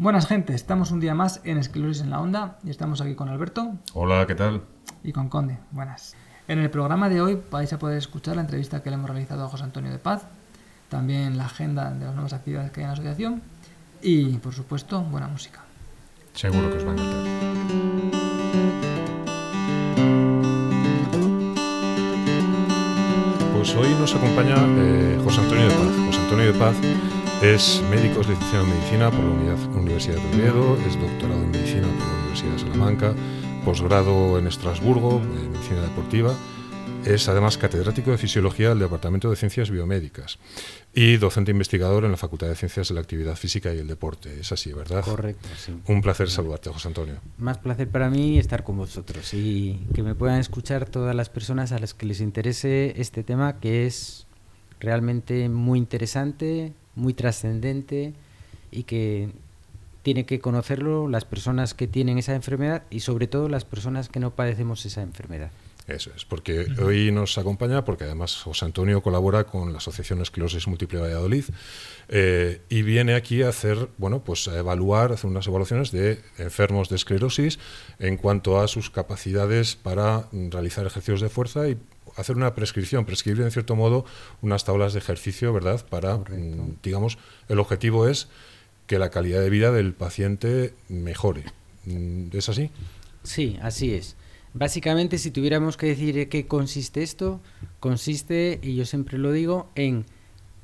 Buenas gente, estamos un día más en Esclerosis en la Onda y estamos aquí con Alberto. Hola, ¿qué tal? Y con Conde, buenas. En el programa de hoy vais a poder escuchar la entrevista que le hemos realizado a José Antonio de Paz, también la agenda de las nuevas actividades que hay en la asociación y, por supuesto, buena música. Seguro que os va a encantar. Pues hoy nos acompaña eh, José Antonio de Paz. José Antonio de Paz es médico, es licenciado en medicina por la Universidad de Oviedo, es doctorado en medicina por la Universidad de Salamanca, posgrado en Estrasburgo, en medicina deportiva. Es además catedrático de fisiología del Departamento de Ciencias Biomédicas y docente investigador en la Facultad de Ciencias de la Actividad Física y el Deporte. Es así, ¿verdad? Correcto, sí. Un placer saludarte, José Antonio. Más placer para mí estar con vosotros y que me puedan escuchar todas las personas a las que les interese este tema que es realmente muy interesante, muy trascendente y que tiene que conocerlo las personas que tienen esa enfermedad y sobre todo las personas que no padecemos esa enfermedad. Eso es, porque hoy nos acompaña, porque además José Antonio colabora con la Asociación Esclerosis Múltiple Valladolid eh, y viene aquí a hacer, bueno, pues a evaluar, hacer unas evaluaciones de enfermos de esclerosis en cuanto a sus capacidades para realizar ejercicios de fuerza y hacer una prescripción, prescribir en cierto modo unas tablas de ejercicio, ¿verdad? Para, mm, digamos, el objetivo es que la calidad de vida del paciente mejore. Mm, ¿Es así? Sí, así es. Básicamente, si tuviéramos que decir qué consiste esto, consiste, y yo siempre lo digo, en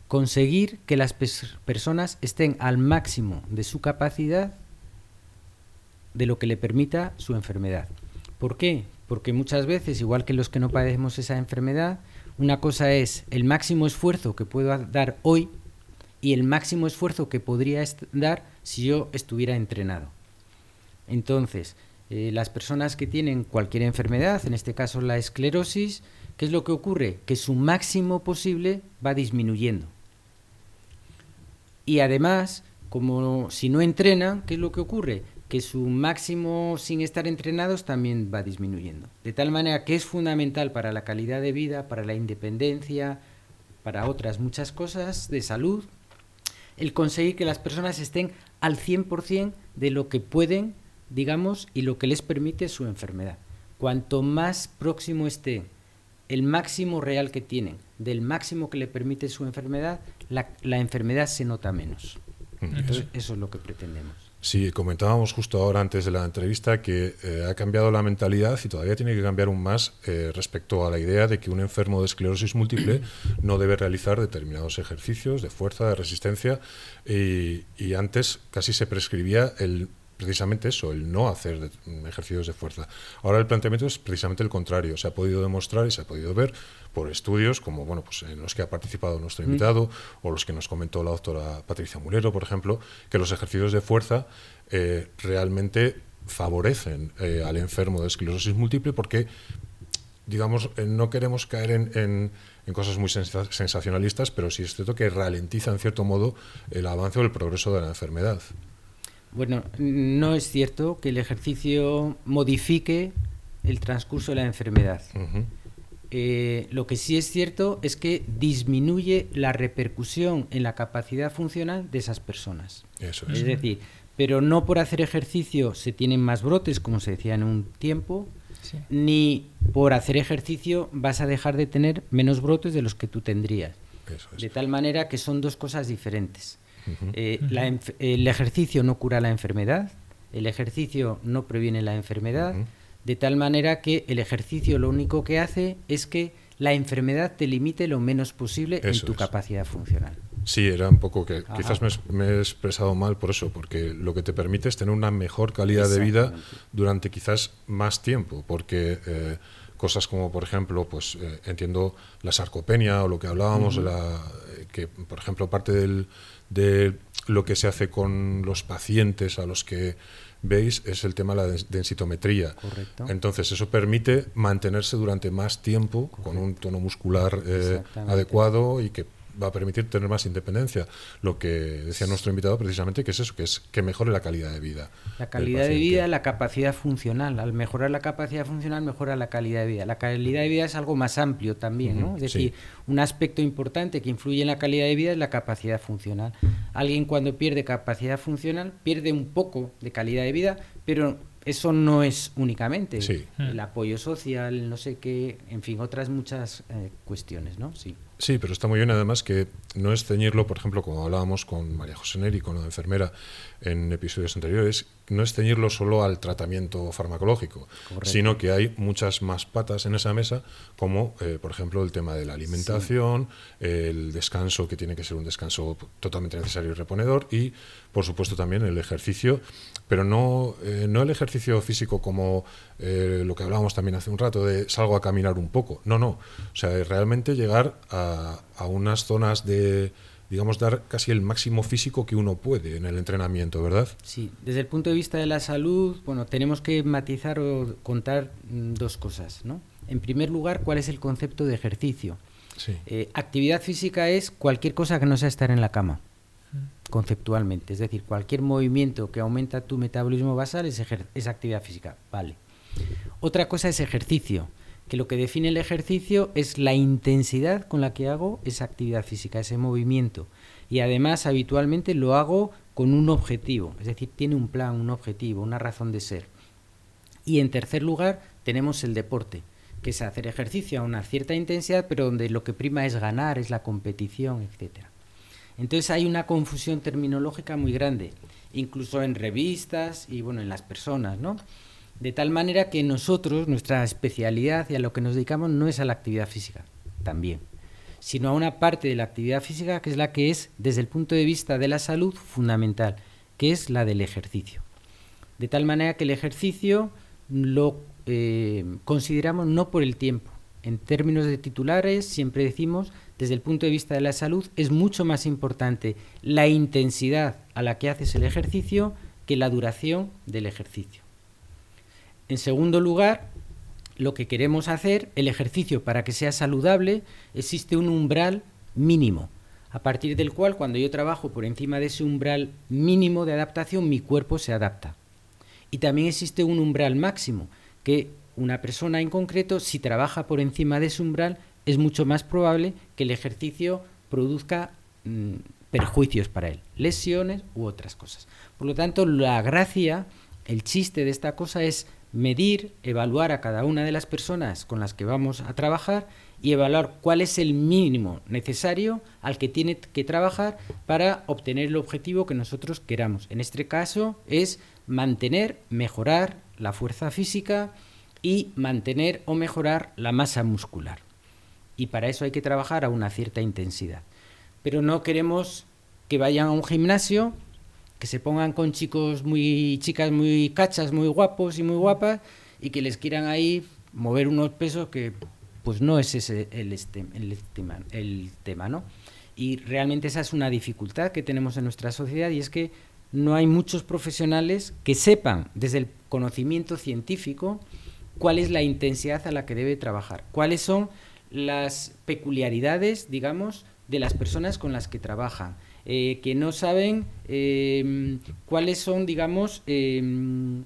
conseguir que las personas estén al máximo de su capacidad de lo que le permita su enfermedad. ¿Por qué? Porque muchas veces, igual que los que no padecemos esa enfermedad, una cosa es el máximo esfuerzo que puedo dar hoy y el máximo esfuerzo que podría dar si yo estuviera entrenado. Entonces, eh, las personas que tienen cualquier enfermedad, en este caso la esclerosis, ¿qué es lo que ocurre? Que su máximo posible va disminuyendo. Y además, como si no entrenan, ¿qué es lo que ocurre? Que su máximo sin estar entrenados también va disminuyendo. De tal manera que es fundamental para la calidad de vida, para la independencia, para otras muchas cosas de salud, el conseguir que las personas estén al 100% de lo que pueden, digamos, y lo que les permite su enfermedad. Cuanto más próximo esté el máximo real que tienen del máximo que le permite su enfermedad, la, enfermedad se nota menos. Entonces, eso es lo que pretendemos. Sí, comentábamos justo ahora antes de la entrevista que eh, ha cambiado la mentalidad y todavía tiene que cambiar aún más eh, respecto a la idea de que un enfermo de esclerosis múltiple no debe realizar determinados ejercicios de fuerza, de resistencia y, y antes casi se prescribía el precisamente eso, el no hacer ejercicios de fuerza. Ahora el planteamiento es precisamente el contrario. Se ha podido demostrar y se ha podido ver por estudios como bueno, pues en los que ha participado nuestro invitado o los que nos comentó la doctora Patricia Mulero, por ejemplo, que los ejercicios de fuerza eh, realmente favorecen eh, al enfermo de esclerosis múltiple porque digamos, eh, no queremos caer en, en, en, cosas muy sensacionalistas, pero sí es cierto que ralentiza en cierto modo el avance o el progreso de la enfermedad. Bueno, no es cierto que el ejercicio modifique el transcurso de la enfermedad. Eh, lo que sí es cierto es que disminuye la repercusión en la capacidad funcional de esas personas. Eso es. es decir, pero no por hacer ejercicio se tienen más brotes, como se decía en un tiempo, sí. ni por hacer ejercicio vas a dejar de tener menos brotes de los que tú tendrías. Eso es. De tal manera que son dos cosas diferentes. Eh, la el ejercicio no cura la enfermedad, el ejercicio no previene la enfermedad, de tal manera que el ejercicio lo único que hace es que la enfermedad te limite lo menos posible Eso en tu es. capacidad funcional. Sí, era un poco que Ajá. quizás me, me, he expresado mal por eso, porque lo que te permite es tener una mejor calidad de vida durante quizás más tiempo, porque eh, cosas como, por ejemplo, pues eh, entiendo la sarcopenia o lo que hablábamos, uh -huh. la, eh, que por ejemplo parte del, de lo que se hace con los pacientes a los que veis es el tema de la densitometría. Correcto. Entonces, eso permite mantenerse durante más tiempo Correcto. con un tono muscular eh, adecuado y que va a permitir tener más independencia. Lo que decía nuestro invitado precisamente que es eso, que es que mejore la calidad de vida. La calidad de vida, la capacidad funcional. Al mejorar la capacidad funcional, mejora la calidad de vida. La calidad de vida es algo más amplio también, ¿no? Es decir, un aspecto importante que influye en la calidad de vida es la capacidad funcional. Alguien cuando pierde capacidad funcional pierde un poco de calidad de vida, pero eso no es únicamente el apoyo social, no sé qué, en fin, otras muchas eh, cuestiones, ¿no? Sí. Sí, pero está muy bien además que no es ceñirlo, por ejemplo, como hablábamos con María José Neri, con la enfermera en episodios anteriores, no es ceñirlo solo al tratamiento farmacológico, sino que hay muchas más patas en esa mesa, como eh, por ejemplo el tema de la alimentación, el descanso, que tiene que ser un descanso totalmente necesario y reponedor, y por supuesto también el ejercicio, pero no, eh, no el ejercicio físico como eh, lo que hablábamos también hace un rato, de salgo a caminar un poco, no, no, o sea, realmente llegar a a, unas zonas de, digamos, dar casi el máximo físico que uno puede en el entrenamiento, ¿verdad? Sí, desde el punto de vista de la salud, bueno, tenemos que matizar o contar mm, dos cosas, ¿no? En primer lugar, ¿cuál es el concepto de ejercicio? Eh, actividad física es cualquier cosa que no sea estar en la cama, conceptualmente. Es decir, cualquier movimiento que aumenta tu metabolismo basal es, actividad física. Vale. Otra cosa es ejercicio que lo que define el ejercicio es la intensidad con la que hago esa actividad física, ese movimiento. Y además habitualmente lo hago con un objetivo, es decir, tiene un plan, un objetivo, una razón de ser. Y en tercer lugar tenemos el deporte, que es hacer ejercicio a una cierta intensidad, pero donde lo que prima es ganar, es la competición, etc. Entonces hay una confusión terminológica muy grande, incluso en revistas y bueno, en las personas, ¿no? De tal manera que nosotros, nuestra especialidad y a lo que nos dedicamos no es a la actividad física, también, sino a una parte de la actividad física que es la que es, desde el punto de vista de la salud, fundamental, que es la del ejercicio. De tal manera que el ejercicio lo eh, consideramos no por el tiempo. En términos de titulares, siempre decimos, desde el punto de vista de la salud, es mucho más importante la intensidad a la que haces el ejercicio que la duración del ejercicio. En segundo lugar, lo que queremos hacer, el ejercicio para que sea saludable, existe un umbral mínimo, a partir del cual cuando yo trabajo por encima de ese umbral mínimo de adaptación, mi cuerpo se adapta. Y también existe un umbral máximo, que una persona en concreto, si trabaja por encima de ese umbral, es mucho más probable que el ejercicio produzca mm, perjuicios para él, lesiones u otras cosas. Por lo tanto, la gracia, el chiste de esta cosa es medir, evaluar a cada una de las personas con las que vamos a trabajar y evaluar cuál es el mínimo necesario al que tiene que trabajar para obtener el objetivo que nosotros queramos. En este caso es mantener, mejorar la fuerza física y mantener o mejorar la masa muscular. Y para eso hay que trabajar a una cierta intensidad. Pero no queremos que vayan a un gimnasio que se pongan con chicos muy chicas muy cachas, muy guapos y muy guapas y que les quieran ahí mover unos pesos que pues no es ese el, este, el, tema, el tema, ¿no? Y realmente esa es una dificultad que tenemos en nuestra sociedad y es que no hay muchos profesionales que sepan desde el conocimiento científico cuál es la intensidad a la que debe trabajar, cuáles son las peculiaridades, digamos, de las personas con las que trabajan, eh, que no saben em, cuáles son, digamos, em,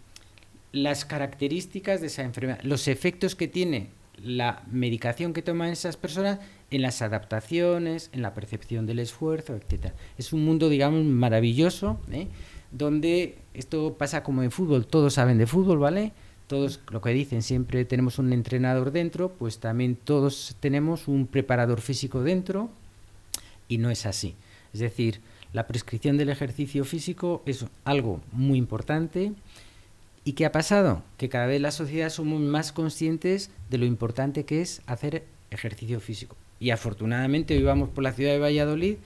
las características de esa enfermedad, los efectos que tiene la medicación que toman esas personas en las adaptaciones, en la percepción del esfuerzo, etc. Es un mundo, digamos, maravilloso, ¿eh? donde esto pasa como en fútbol, todos saben de fútbol, ¿vale? Todos lo que dicen, siempre tenemos un entrenador dentro, pues también todos tenemos un preparador físico dentro, y no es así. Es decir, la prescripción del ejercicio físico es algo muy importante. ¿Y qué ha pasado? Que cada vez la sociedad somos más conscientes de lo importante que es hacer ejercicio físico. Y afortunadamente hoy vamos por la ciudad de Valladolid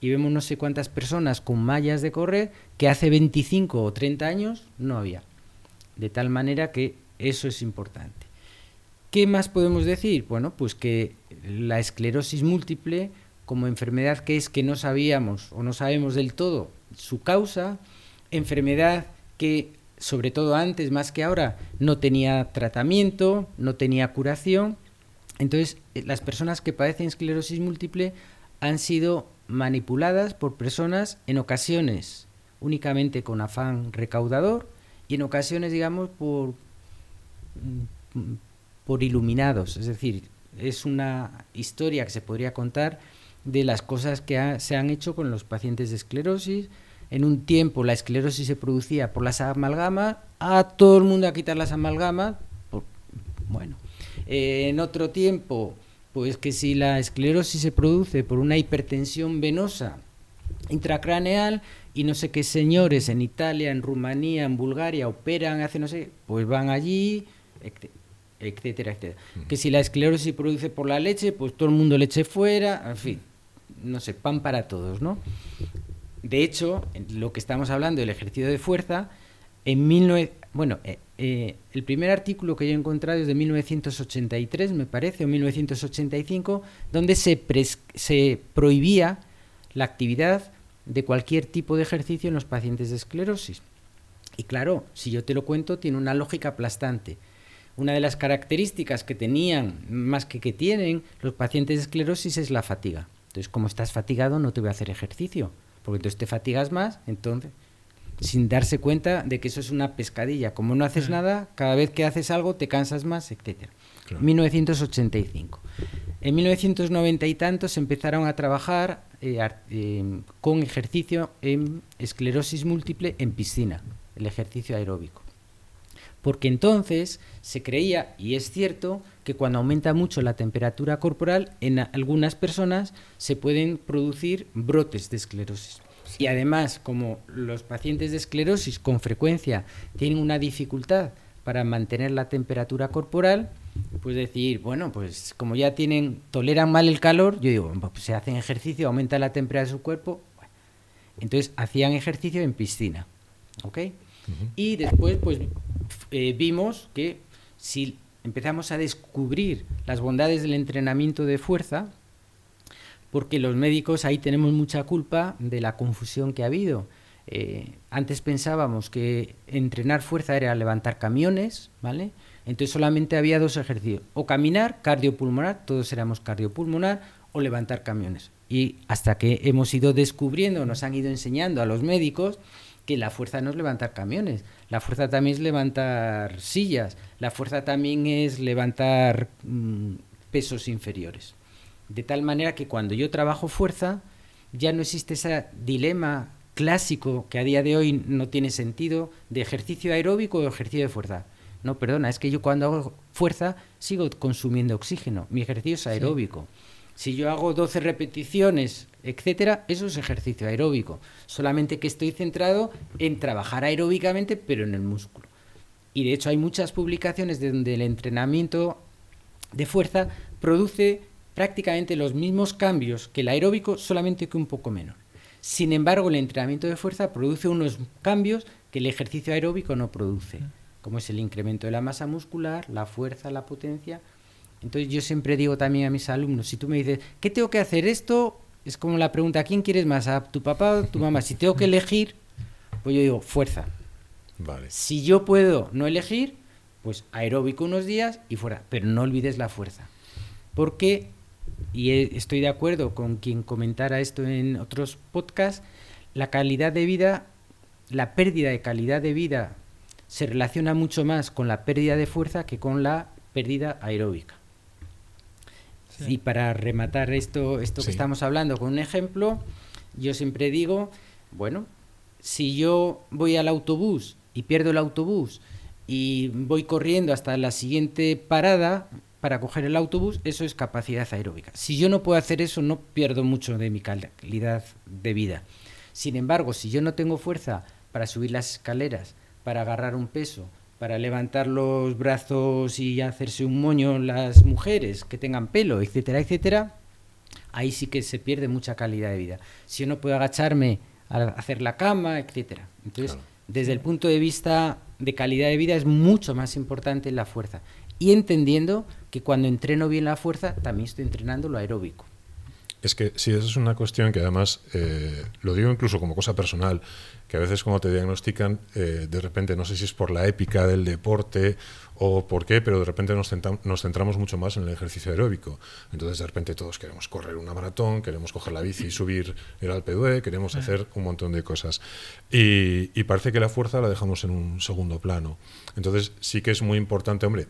y vemos no sé cuántas personas con mallas de correr que hace 25 o 30 años no había. De tal manera que eso es importante. ¿Qué más podemos decir? Bueno, pues que la esclerosis múltiple como enfermedad que es que no sabíamos o no sabemos del todo su causa, enfermedad que sobre todo antes más que ahora no tenía tratamiento, no tenía curación. Entonces, eh, las personas que padecen esclerosis múltiple han sido manipuladas por personas en ocasiones únicamente con afán recaudador y en ocasiones, digamos, por, mm, por iluminados. Es decir, es una historia que se podría contar de las cosas que se han hecho con los pacientes de esclerosis. En un tiempo la esclerosis se producía por las amalgamas, a todo el mundo a quitar las amalgamas. bueno, eh, en otro tiempo, pues que si la esclerosis se produce por una hipertensión venosa intracraneal y no sé qué señores en Italia, en Rumanía, en Bulgaria operan, hacen no sé, pues van allí, etcétera, etcétera. Que si la esclerosis se produce por la leche, pues todo el mundo leche fuera, en fin, no sé, pan para todos, ¿no? De hecho, lo que estamos hablando del ejercicio de fuerza, en 19, bueno, eh, eh, el primer artículo que yo he encontrado es de 1983, me parece, o 1985, donde se, se prohibía la actividad de cualquier tipo de ejercicio en los pacientes de esclerosis. Y claro, si yo te lo cuento, tiene una lógica aplastante. Una de las características que tenían, más que que tienen, los pacientes de esclerosis es la fatiga. Entonces, como estás fatigado, no te voy a hacer ejercicio, porque entonces te fatigas más, entonces, sin darse cuenta de que eso es una pescadilla. Como no haces nada, cada vez que haces algo te cansas más, etc. 1985. En 1990 y tantos empezaron a trabajar eh, eh, con ejercicio en esclerosis múltiple en piscina, el ejercicio aeróbico. Porque entonces se creía, y es cierto, que cuando aumenta mucho la temperatura corporal, en algunas personas se pueden producir brotes de esclerosis. Y además, como los pacientes de esclerosis con frecuencia tienen una dificultad para mantener la temperatura corporal, pues decir, bueno, pues como ya tienen, toleran mal el calor, yo digo, pues se hacen ejercicio, aumenta la temperatura de su cuerpo. Entonces hacían ejercicio en piscina, ¿ok? Y después, pues eh, vimos que si empezamos a descubrir las bondades del entrenamiento de fuerza, porque los médicos ahí tenemos mucha culpa de la confusión que ha habido. Eh, antes pensábamos que entrenar fuerza era levantar camiones, ¿vale? Entonces solamente había dos ejercicios, o caminar, cardiopulmonar, todos éramos cardiopulmonar, o levantar camiones. Y hasta que hemos ido descubriendo, nos han ido enseñando a los médicos que la fuerza no es levantar camiones, la fuerza también es levantar sillas, la fuerza también es levantar mm, pesos inferiores. De tal manera que cuando yo trabajo fuerza, ya no existe ese dilema clásico que a día de hoy no tiene sentido de ejercicio aeróbico o ejercicio de fuerza. No, perdona, es que yo cuando hago fuerza sigo consumiendo oxígeno. Mi ejercicio es aeróbico. Si yo hago 12 repeticiones, etcétera, eso es ejercicio aeróbico. Solamente que estoy centrado en trabajar aeróbicamente, pero en el músculo. Y de hecho hay muchas publicaciones donde el entrenamiento de fuerza produce prácticamente los mismos cambios que el aeróbico, solamente que un poco menor. Sin embargo, el entrenamiento de fuerza produce unos cambios que el ejercicio aeróbico no produce como es el incremento de la masa muscular, la fuerza, la potencia. Entonces yo siempre digo también a mis alumnos, si tú me dices, ¿qué tengo que hacer esto? Es como la pregunta, ¿a quién quieres más? ¿A tu papá o tu mamá? Si tengo que elegir, pues yo digo, fuerza. Vale. Si yo puedo no elegir, pues aeróbico unos días y fuera. Pero no olvides la fuerza. Porque, y estoy de acuerdo con quien comentara esto en otros podcasts, la calidad de vida, la pérdida de calidad de vida se relaciona mucho más con la pérdida de fuerza que con la pérdida aeróbica. Y para rematar esto, esto que estamos hablando con un ejemplo, yo siempre digo, bueno, si yo voy al autobús y pierdo el autobús y voy corriendo hasta la siguiente parada para coger el autobús, eso es capacidad aeróbica. Si yo no puedo hacer eso, no pierdo mucho de mi calidad de vida. Sin embargo, si yo no tengo fuerza para subir las escaleras, para agarrar un peso, para levantar los brazos y hacerse un moño las mujeres que tengan pelo, etcétera, etcétera, ahí sí que se pierde mucha calidad de vida. Si yo no puedo agacharme a hacer la cama, etcétera. Entonces, desde el punto de vista de calidad de vida es mucho más importante la fuerza. Y entendiendo que cuando entreno bien la fuerza, también estoy entrenando lo aeróbico. Es que sí, esa es una cuestión que además, eh, lo digo incluso como cosa personal, que a veces cuando te diagnostican, eh, de repente, no sé si es por la épica del deporte o por qué, pero de repente nos, nos, centramos mucho más en el ejercicio aeróbico. Entonces de repente todos queremos correr una maratón, queremos coger la bici y subir el Alpe d'Huez, queremos hacer un montón de cosas. Y, y parece que la fuerza la dejamos en un segundo plano. Entonces sí que es muy importante, hombre,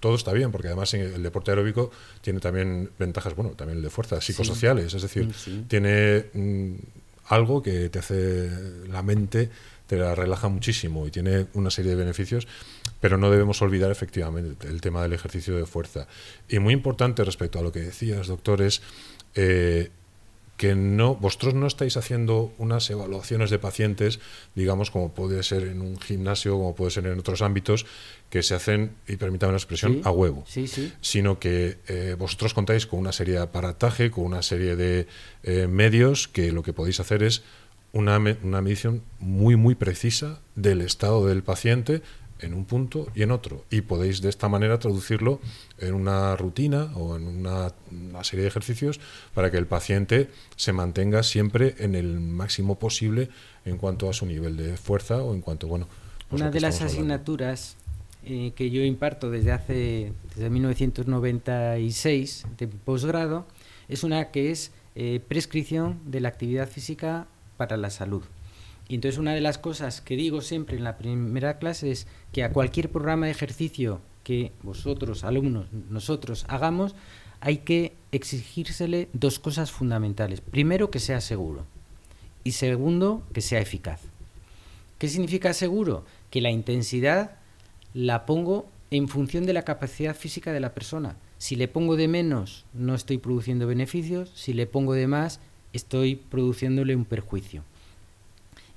todo está bien, porque además el deporte aeróbico tiene también ventajas, bueno, también el de fuerza, psicosociales, es decir, tiene mm, algo que te hace la mente, te la relaja muchísimo y tiene una serie de beneficios, pero no debemos olvidar efectivamente el tema del ejercicio de fuerza. Y muy importante respecto a lo que decías, doctores, eh, que no vosotros no estáis haciendo unas evaluaciones de pacientes, digamos, como puede ser en un gimnasio, como puede ser en otros ámbitos, que se hacen, y permítame la expresión, a huevo. Sino que eh, vosotros contáis con una serie de aparataje, con una serie de eh, medios que lo que podéis hacer es una, una medición muy, muy precisa del estado del paciente en un punto y en otro. Y podéis de esta manera traducirlo en una rutina o en una, serie de ejercicios para que el paciente se mantenga siempre en el máximo posible en cuanto a su nivel de fuerza o en cuanto, bueno... Pues una de las asignaturas eh, que yo imparto desde hace, desde 1996 de posgrado, es una que es eh, prescripción de la actividad física para la salud. Y entonces una de las cosas que digo siempre en la primera clase es que a cualquier programa de ejercicio que vosotros, alumnos, nosotros hagamos, hay que exigírsele dos cosas fundamentales. Primero, que sea seguro. Y segundo, que sea eficaz. ¿Qué significa seguro? Que la intensidad la pongo en función de la capacidad física de la persona. Si le pongo de menos, no estoy produciendo beneficios. Si le pongo de más, estoy produciéndole un perjuicio.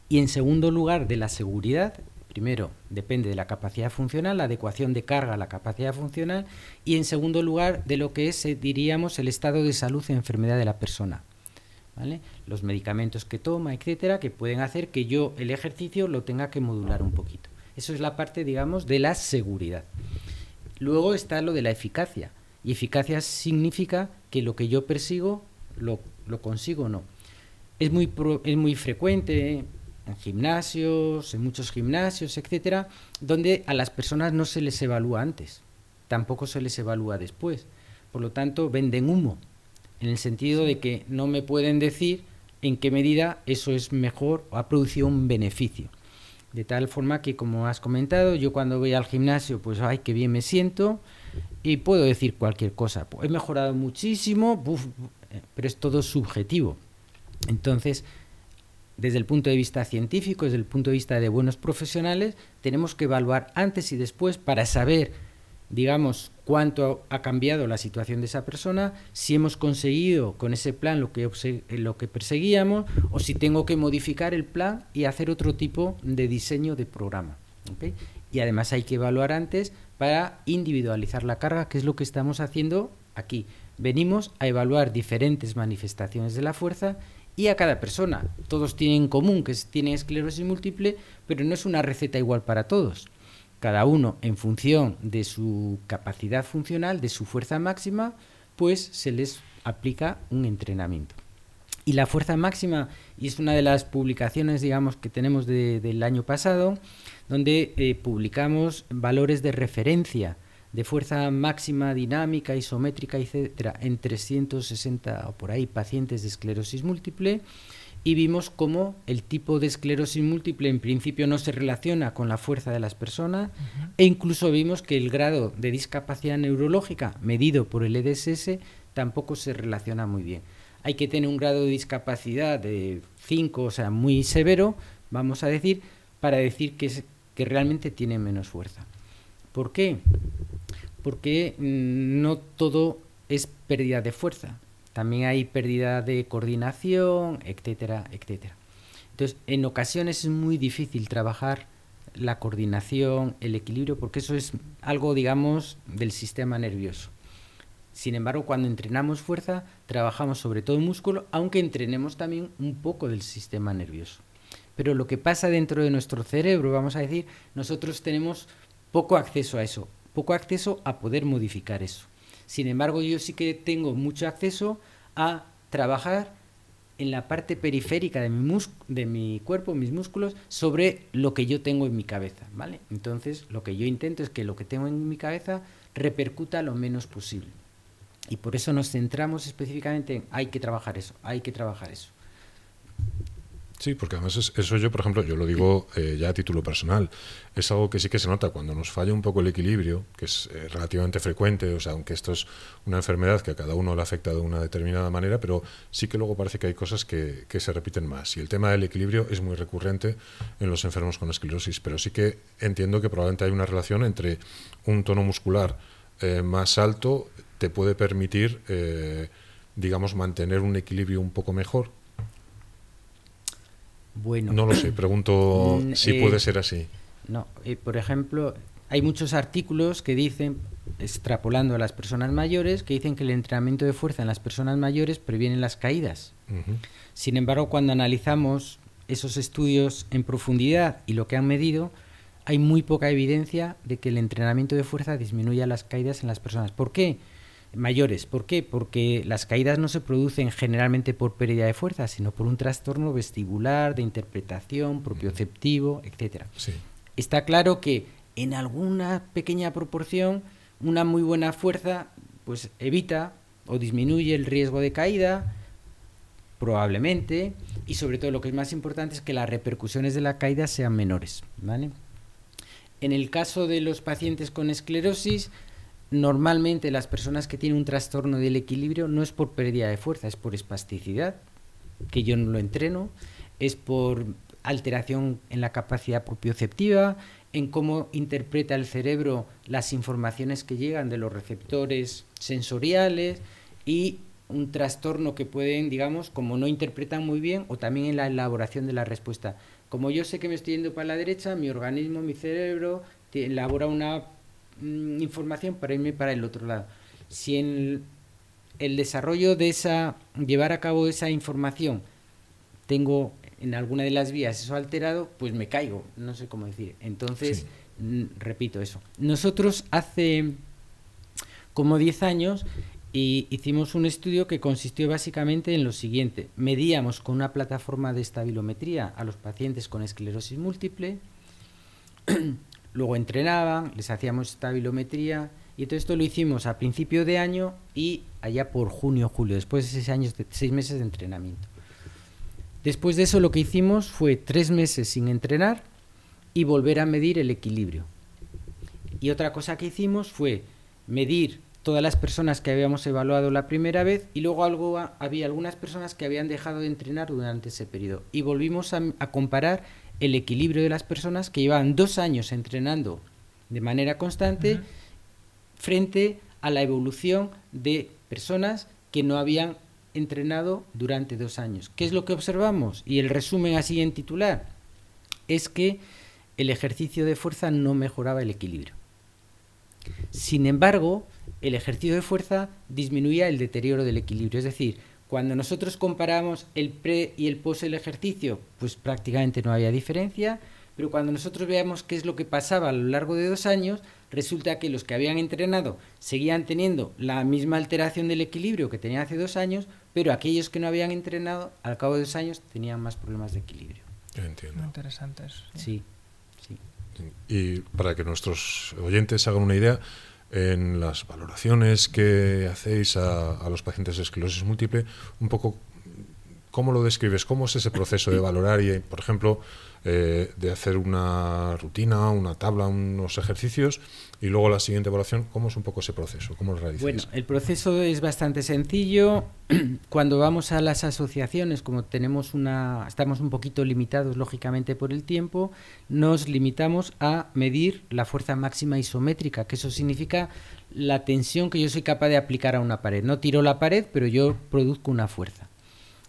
Y en segundo lugar, de la seguridad, primero depende de la capacidad funcional, la adecuación de carga a la capacidad funcional, y en segundo lugar de lo que es, eh, diríamos, el estado de salud y enfermedad de la persona. ¿Vale? Los medicamentos que toma, etcétera, que pueden hacer que yo el ejercicio lo tenga que modular un poquito. Eso es la parte, digamos, de la seguridad. Luego está lo de la eficacia. Y eficacia significa que lo que yo persigo lo, lo consigo o no. Es muy, es muy frecuente, en gimnasios, en muchos gimnasios, etcétera, donde a las personas no se les evalúa antes, tampoco se les evalúa después. Por lo tanto, venden humo, en el sentido de que no me pueden decir en qué medida eso es mejor o ha producido un beneficio. De tal forma que, como has comentado, yo cuando voy al gimnasio, pues, ay, qué bien me siento, y puedo decir cualquier cosa. He mejorado muchísimo, pero es todo subjetivo. Entonces, desde el punto de vista científico, desde el punto de vista de buenos profesionales, tenemos que evaluar antes y después para saber, digamos, cuánto ha cambiado la situación de esa persona, si hemos conseguido con ese plan lo que, lo que perseguíamos o si tengo que modificar el plan y hacer otro tipo de diseño de programa. Y además hay que evaluar antes para individualizar la carga, que es lo que estamos haciendo aquí. Venimos a evaluar diferentes manifestaciones de la fuerza y a cada persona. Todos tienen en común que tienen esclerosis múltiple, pero no es una receta igual para todos. Cada uno, en función de su capacidad funcional, de su fuerza máxima, pues se les aplica un entrenamiento. Y la fuerza máxima, y es una de las publicaciones, digamos, que tenemos del año pasado, donde eh, publicamos valores de referencia de fuerza máxima dinámica, isométrica, etcétera, en 360 o por ahí pacientes de esclerosis múltiple y vimos cómo el tipo de esclerosis múltiple en principio no se relaciona con la fuerza de las personas e incluso vimos que el grado de discapacidad neurológica medido por el EDSS tampoco se relaciona muy bien. Hay que tener un grado de discapacidad de 5, o sea, muy severo, vamos a decir, para decir que, que realmente tiene menos fuerza. ¿Por qué? porque mm, no todo es pérdida de fuerza, también hay pérdida de coordinación, etcétera, etcétera. Entonces, en ocasiones es muy difícil trabajar la coordinación, el equilibrio, porque eso es algo, digamos, del sistema nervioso. Sin embargo, cuando entrenamos fuerza, trabajamos sobre todo músculo, aunque entrenemos también un poco del sistema nervioso. Pero lo que pasa dentro de nuestro cerebro, vamos a decir, nosotros tenemos poco acceso a eso poco acceso a poder modificar eso. Sin embargo, yo sí que tengo mucho acceso a trabajar en la parte periférica de mi, de mi cuerpo, mis músculos, sobre lo que yo tengo en mi cabeza, ¿vale? Entonces, lo que yo intento es que lo que tengo en mi cabeza repercuta lo menos posible. Y por eso nos centramos específicamente en hay que trabajar eso, hay que trabajar eso. Sí, porque además eso yo, por ejemplo, yo lo digo eh, ya a título personal, es algo que sí que se nota cuando nos falla un poco el equilibrio, que es eh, relativamente frecuente, o sea, aunque esto es una enfermedad que a cada uno le afecta de una determinada manera, pero sí que luego parece que hay cosas que, se repiten más. Y el tema del equilibrio es muy recurrente en los enfermos con esclerosis, pero sí que entiendo que probablemente hay una relación entre un tono muscular eh, más alto te puede permitir, digamos, mantener un equilibrio un poco mejor bueno. No lo sé, pregunto mm, si puede eh, ser así. No, eh, por ejemplo, hay muchos artículos que dicen, extrapolando a las personas mayores, que dicen que el entrenamiento de fuerza en las personas mayores previene las caídas. Sin embargo, cuando analizamos esos estudios en profundidad y lo que han medido, hay muy poca evidencia de que el entrenamiento de fuerza disminuya las caídas en las personas. ¿Por qué? Mayores. ¿Por qué? Porque las caídas no se producen generalmente por pérdida de fuerza, sino por un trastorno vestibular, de interpretación, propioceptivo, etc. Está claro que en alguna pequeña proporción una muy buena fuerza pues evita o disminuye el riesgo de caída, probablemente, y sobre todo lo que es más importante es que las repercusiones de la caída sean menores. En el caso de los pacientes con esclerosis, Normalmente las personas que tienen un trastorno del equilibrio no es por pérdida de fuerza, es por espasticidad, que yo no lo entreno, es por alteración en la capacidad propioceptiva, en cómo interpreta el cerebro las informaciones que llegan de los receptores sensoriales y un trastorno que pueden, digamos, como no interpretan muy bien o también en la elaboración de la respuesta. Como yo sé que me estoy yendo para la derecha, mi organismo, mi cerebro, elabora una Mm, información para irme para el otro lado. Si en el desarrollo de esa, llevar a cabo esa información, tengo en alguna de las vías eso alterado, pues me caigo, no sé cómo decir. Entonces, repito eso. Nosotros hace como 10 años y hicimos un estudio que consistió básicamente en lo siguiente. Medíamos con una plataforma de estabilometría a los pacientes con esclerosis múltiple, Luego entrenaban, les hacíamos estabilometría y todo esto lo hicimos a principio de año y allá por junio, julio, después de seis, años de, seis meses de entrenamiento. Después de eso lo que hicimos fue tres meses sin entrenar y volver a medir el equilibrio. Y otra cosa que hicimos fue medir todas las personas que habíamos evaluado la primera vez y luego algo, había algunas personas que habían dejado de entrenar durante ese periodo. Y volvimos a, a comparar el equilibrio de las personas que llevaban dos años entrenando de manera constante frente a la evolución de personas que no habían entrenado durante dos años. ¿Qué es lo que observamos? Y el resumen así en titular es que el ejercicio de fuerza no mejoraba el equilibrio. Sin embargo, el ejercicio de fuerza disminuía el deterioro del equilibrio, es decir, cuando nosotros comparamos el pre y el post el ejercicio, pues prácticamente no había diferencia, pero cuando nosotros veamos qué es lo que pasaba a lo largo de dos años, resulta que los que habían entrenado seguían teniendo la misma alteración del equilibrio que tenían hace dos años, pero aquellos que no habían entrenado, al cabo de dos años, tenían más problemas de equilibrio. entiendo. Muy interesante eso. sí. sí. Y para que nuestros oyentes hagan una idea, en las valoraciones que hacéis a, los pacientes de esclerosis múltiple, un poco cómo lo describes, cómo es ese proceso de valorar y, por ejemplo, eh, de hacer una rutina, una tabla, unos ejercicios y luego la siguiente evaluación, ¿cómo es un poco ese proceso? ¿Cómo lo realizas? Bueno, el proceso es bastante sencillo. Cuando vamos a las asociaciones, como tenemos una, estamos un poquito limitados lógicamente por el tiempo, nos limitamos a medir la fuerza máxima isométrica, que eso significa la tensión que yo soy capaz de aplicar a una pared. No tiro la pared, pero yo produzco una fuerza.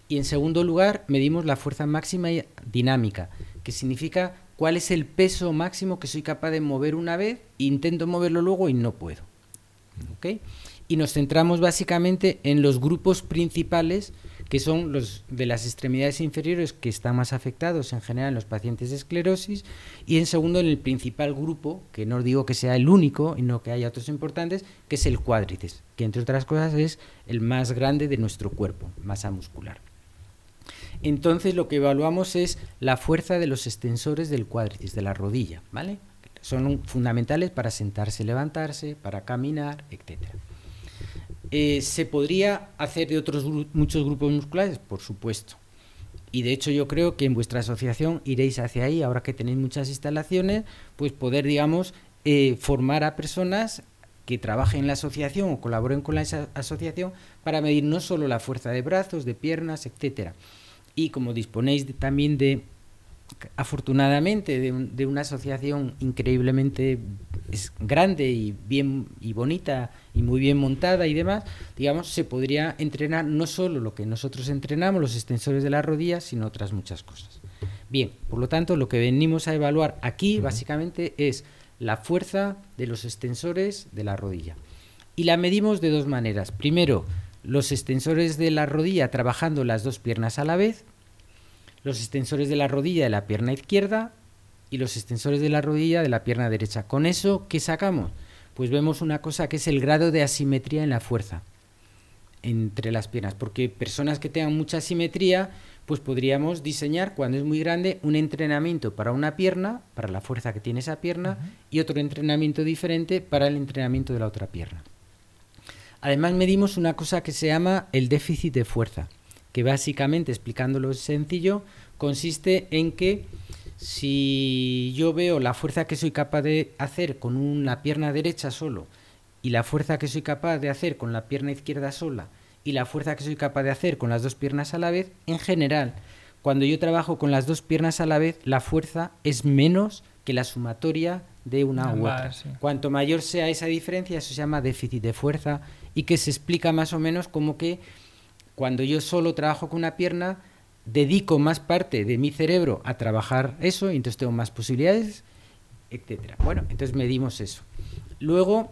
Y en segundo lugar, medimos la fuerza máxima dinámica, que significa cuál es el peso máximo que soy capaz de mover una vez, intento moverlo luego y no puedo. ¿Okay? Y nos centramos básicamente en los grupos principales que son los de las extremidades inferiores que están más afectados en general en los pacientes de esclerosis, y en segundo en el principal grupo, que no digo que sea el único, y no que haya otros importantes, que es el cuádriceps, que entre otras cosas es el más grande de nuestro cuerpo, masa muscular. Entonces lo que evaluamos es la fuerza de los extensores del cuádriceps, de la rodilla, ¿vale? Son fundamentales para sentarse, levantarse, para caminar, etcétera. Eh, ¿Se podría hacer de otros muchos grupos musculares? Por supuesto. Y de hecho yo creo que en vuestra asociación iréis hacia ahí, ahora que tenéis muchas instalaciones, pues poder, digamos, eh, formar a personas que trabajen en la asociación o colaboren con la asociación para medir no solo la fuerza de brazos, de piernas, etcétera. Y como disponéis también de afortunadamente de, una asociación increíblemente grande y bien y bonita y muy bien montada y demás, digamos, se podría entrenar no solo lo que nosotros entrenamos, los extensores de la rodilla, sino otras muchas cosas. Bien, por lo tanto, lo que venimos a evaluar aquí básicamente es la fuerza de los extensores de la rodilla. Y la medimos de dos maneras. Primero, los extensores de la rodilla trabajando las dos piernas a la vez, los extensores de la rodilla de la pierna izquierda y los extensores de la rodilla de la pierna derecha. Con eso, ¿qué sacamos? Pues vemos una cosa que es el grado de asimetría en la fuerza entre las piernas, porque personas que tengan mucha asimetría, pues podríamos diseñar cuando es muy grande un entrenamiento para una pierna, para la fuerza que tiene esa pierna, y otro entrenamiento diferente para el entrenamiento de la otra pierna. Además medimos una cosa que se llama el déficit de fuerza que básicamente, explicándolo sencillo, consiste en que si yo veo la fuerza que soy capaz de hacer con una pierna derecha solo y la fuerza que soy capaz de hacer con la pierna izquierda sola y la fuerza que soy capaz de hacer con las dos piernas a la vez, en general, cuando yo trabajo con las dos piernas a la vez, la fuerza es menos que la sumatoria de una u otra. Cuanto mayor sea esa diferencia, eso se llama déficit de fuerza y que se explica más o menos como que cuando yo solo trabajo con una pierna, dedico más parte de mi cerebro a trabajar eso, y entonces tengo más posibilidades, etcétera. Bueno, entonces medimos eso. Luego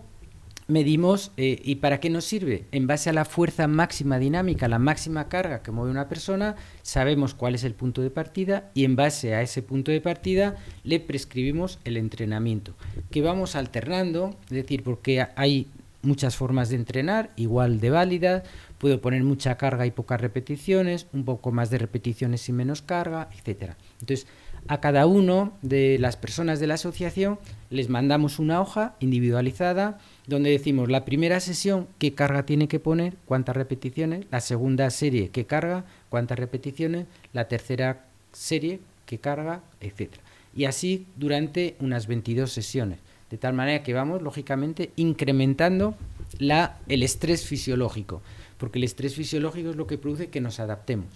medimos, eh, ¿y para qué nos sirve? En base a la fuerza máxima dinámica, la máxima carga que mueve una persona, sabemos cuál es el punto de partida y en base a ese punto de partida le prescribimos el entrenamiento, que vamos alternando, es decir, porque hay muchas formas de entrenar, igual de válidas, puedo poner mucha carga y pocas repeticiones, un poco más de repeticiones y menos carga, etcétera. Entonces, a cada uno de las personas de la asociación les mandamos una hoja individualizada donde decimos la primera sesión qué carga tiene que poner, cuántas repeticiones, la segunda serie qué carga, cuántas repeticiones, la tercera serie qué carga, etcétera. Y así durante unas 22 sesiones, de tal manera que vamos lógicamente incrementando la, el estrés fisiológico porque el estrés fisiológico es lo que produce que nos adaptemos.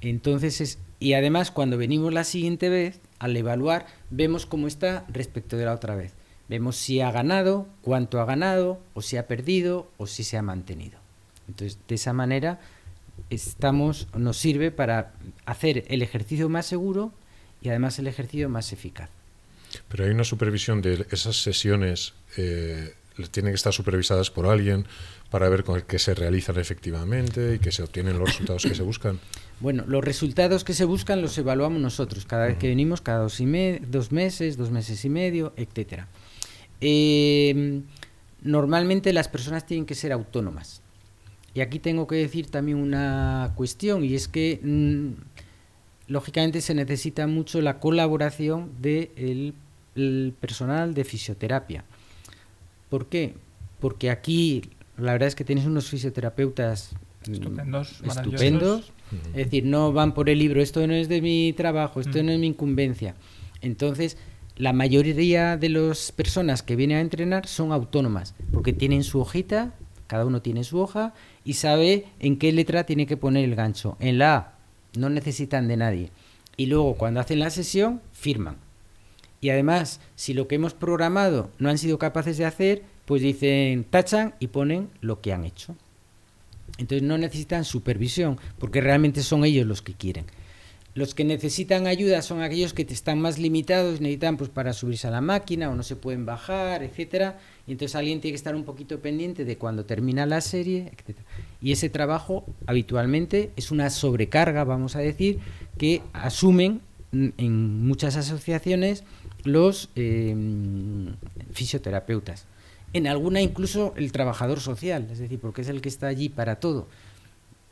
Entonces, es, y además cuando venimos la siguiente vez, al evaluar, vemos cómo está respecto de la otra vez. Vemos si ha ganado, cuánto ha ganado, o si ha perdido, o si se ha mantenido. Entonces, de esa manera, estamos, nos sirve para hacer el ejercicio más seguro y además el ejercicio más eficaz. Pero hay una supervisión de esas sesiones, eh, tienen que estar supervisadas por alguien, para ver con qué se realizan efectivamente y que se obtienen los resultados que se buscan? Bueno, los resultados que se buscan los evaluamos nosotros cada vez que venimos, cada dos, y dos meses, dos meses y medio, etcétera. Em, normalmente las personas tienen que ser autónomas. Y aquí tengo que decir también una cuestión, y es que mm, lógicamente se necesita mucho la colaboración del personal de fisioterapia. ¿Por qué? Porque aquí la verdad es que tienes unos fisioterapeutas estupendos, estupendos. Es decir, no van por el libro, esto no es de mi trabajo, esto no es mi incumbencia. Entonces, la mayoría de las personas que vienen a entrenar son autónomas, porque tienen su hojita, cada uno tiene su hoja y sabe en qué letra tiene que poner el gancho. En la A no necesitan de nadie. Y luego cuando hacen la sesión, firman. Y además, si lo que hemos programado no han sido capaces de hacer, pues dicen, tachan y ponen lo que han hecho. Entonces no necesitan supervisión, porque realmente son ellos los que quieren. Los que necesitan ayuda son aquellos que están más limitados, necesitan pues para subirse a la máquina o no se pueden bajar, etcétera. Y entonces alguien tiene que estar un poquito pendiente de cuando termina la serie, etcétera. Y ese trabajo habitualmente es una sobrecarga, vamos a decir, que asumen en muchas asociaciones los eh, fisioterapeutas. En alguna incluso el trabajador social, es decir, porque es el que está allí para todo.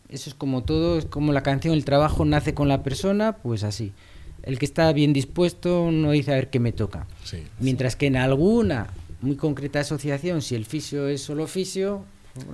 Eso es como todo, es como la canción El trabajo nace con la persona, pues así. El que está bien dispuesto no dice a ver qué me toca. Mientras que en alguna muy concreta asociación, si el fisio es solo fisio,